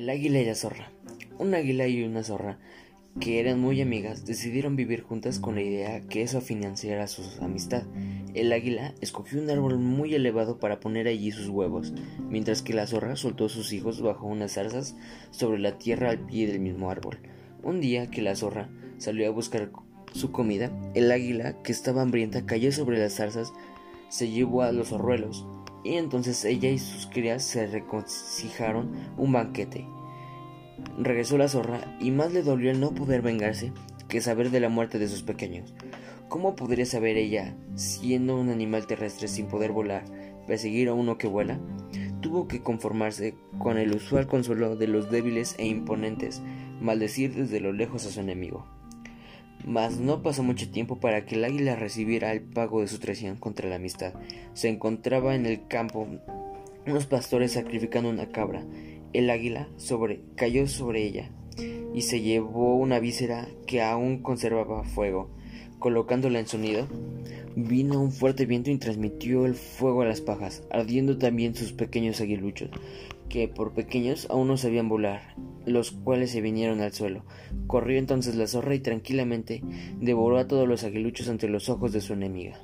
El águila y la zorra. Un águila y una zorra, que eran muy amigas, decidieron vivir juntas con la idea que eso financiara su amistad. El águila escogió un árbol muy elevado para poner allí sus huevos, mientras que la zorra soltó sus hijos bajo unas zarzas sobre la tierra al pie del mismo árbol. Un día que la zorra salió a buscar su comida, el águila, que estaba hambrienta, cayó sobre las zarzas, se llevó a los arruelos, y entonces ella y sus crías se reconciliaron un banquete. Regresó la zorra y más le dolió el no poder vengarse que saber de la muerte de sus pequeños. ¿Cómo podría saber ella, siendo un animal terrestre sin poder volar, perseguir a uno que vuela? Tuvo que conformarse con el usual consuelo de los débiles e imponentes, maldecir desde lo lejos a su enemigo. Mas no pasó mucho tiempo para que el águila recibiera el pago de su traición contra la amistad. Se encontraba en el campo unos pastores sacrificando una cabra. El águila sobre, cayó sobre ella y se llevó una víscera que aún conservaba fuego. Colocándola en su nido, vino un fuerte viento y transmitió el fuego a las pajas, ardiendo también sus pequeños aguiluchos, que por pequeños aún no sabían volar, los cuales se vinieron al suelo. Corrió entonces la zorra y tranquilamente devoró a todos los aguiluchos ante los ojos de su enemiga.